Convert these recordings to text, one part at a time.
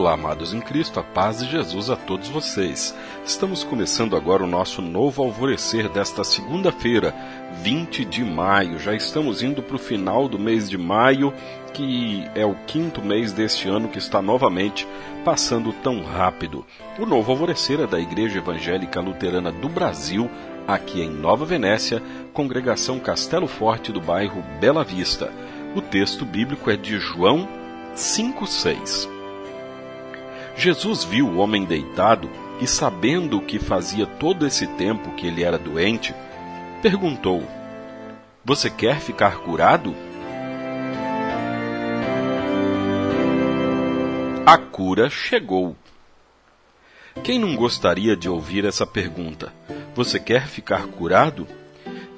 Olá, amados em Cristo, a paz de Jesus a todos vocês. Estamos começando agora o nosso novo alvorecer desta segunda-feira, 20 de maio. Já estamos indo para o final do mês de maio, que é o quinto mês deste ano que está novamente passando tão rápido. O novo alvorecer é da Igreja Evangélica Luterana do Brasil, aqui em Nova Venécia, congregação Castelo Forte do bairro Bela Vista. O texto bíblico é de João 5,6. Jesus viu o homem deitado e, sabendo o que fazia todo esse tempo que ele era doente, perguntou: Você quer ficar curado? A cura chegou. Quem não gostaria de ouvir essa pergunta? Você quer ficar curado?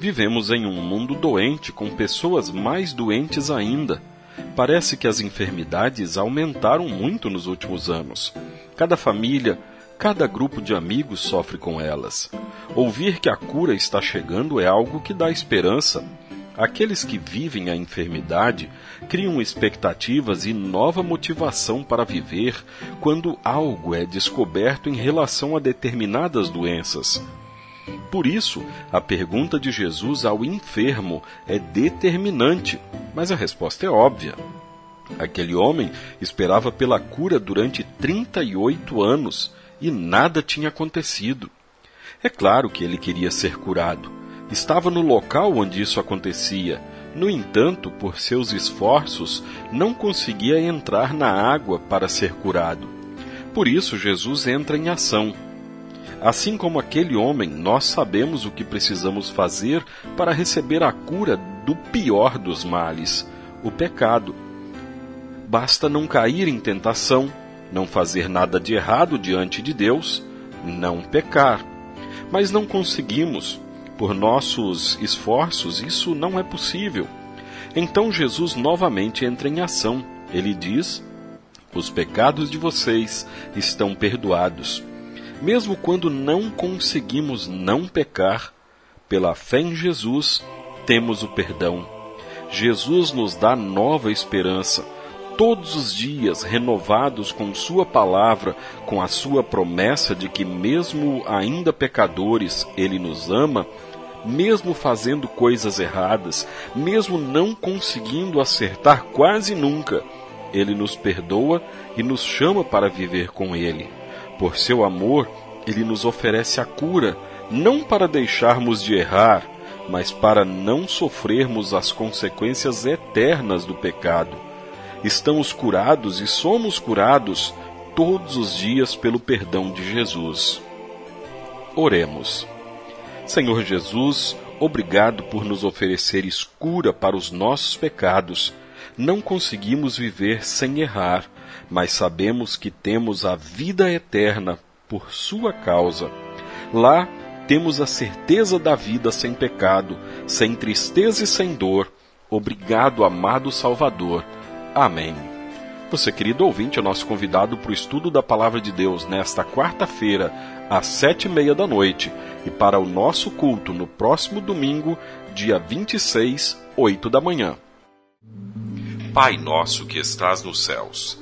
Vivemos em um mundo doente com pessoas mais doentes ainda Parece que as enfermidades aumentaram muito nos últimos anos. Cada família, cada grupo de amigos sofre com elas. Ouvir que a cura está chegando é algo que dá esperança. Aqueles que vivem a enfermidade criam expectativas e nova motivação para viver quando algo é descoberto em relação a determinadas doenças. Por isso, a pergunta de Jesus ao enfermo é determinante, mas a resposta é óbvia. Aquele homem esperava pela cura durante 38 anos e nada tinha acontecido. É claro que ele queria ser curado. Estava no local onde isso acontecia. No entanto, por seus esforços, não conseguia entrar na água para ser curado. Por isso, Jesus entra em ação Assim como aquele homem, nós sabemos o que precisamos fazer para receber a cura do pior dos males, o pecado. Basta não cair em tentação, não fazer nada de errado diante de Deus, não pecar. Mas não conseguimos. Por nossos esforços, isso não é possível. Então Jesus novamente entra em ação. Ele diz: Os pecados de vocês estão perdoados. Mesmo quando não conseguimos não pecar, pela fé em Jesus, temos o perdão. Jesus nos dá nova esperança, todos os dias renovados com Sua palavra, com a Sua promessa de que, mesmo ainda pecadores, Ele nos ama, mesmo fazendo coisas erradas, mesmo não conseguindo acertar quase nunca, Ele nos perdoa e nos chama para viver com Ele. Por seu amor, ele nos oferece a cura, não para deixarmos de errar, mas para não sofrermos as consequências eternas do pecado. Estamos curados e somos curados todos os dias pelo perdão de Jesus. Oremos. Senhor Jesus, obrigado por nos ofereceres cura para os nossos pecados. Não conseguimos viver sem errar mas sabemos que temos a vida eterna por sua causa. Lá temos a certeza da vida sem pecado, sem tristeza e sem dor. Obrigado, amado Salvador. Amém. Você, querido ouvinte, é nosso convidado para o estudo da Palavra de Deus nesta quarta-feira, às sete e meia da noite, e para o nosso culto no próximo domingo, dia 26, oito da manhã. Pai nosso que estás nos céus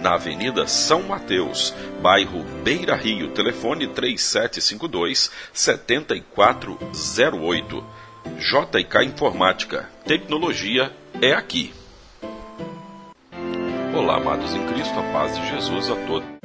na Avenida São Mateus, bairro Beira Rio, telefone 3752 7408. JK Informática. Tecnologia é aqui. Olá, amados em Cristo, a paz de Jesus a todos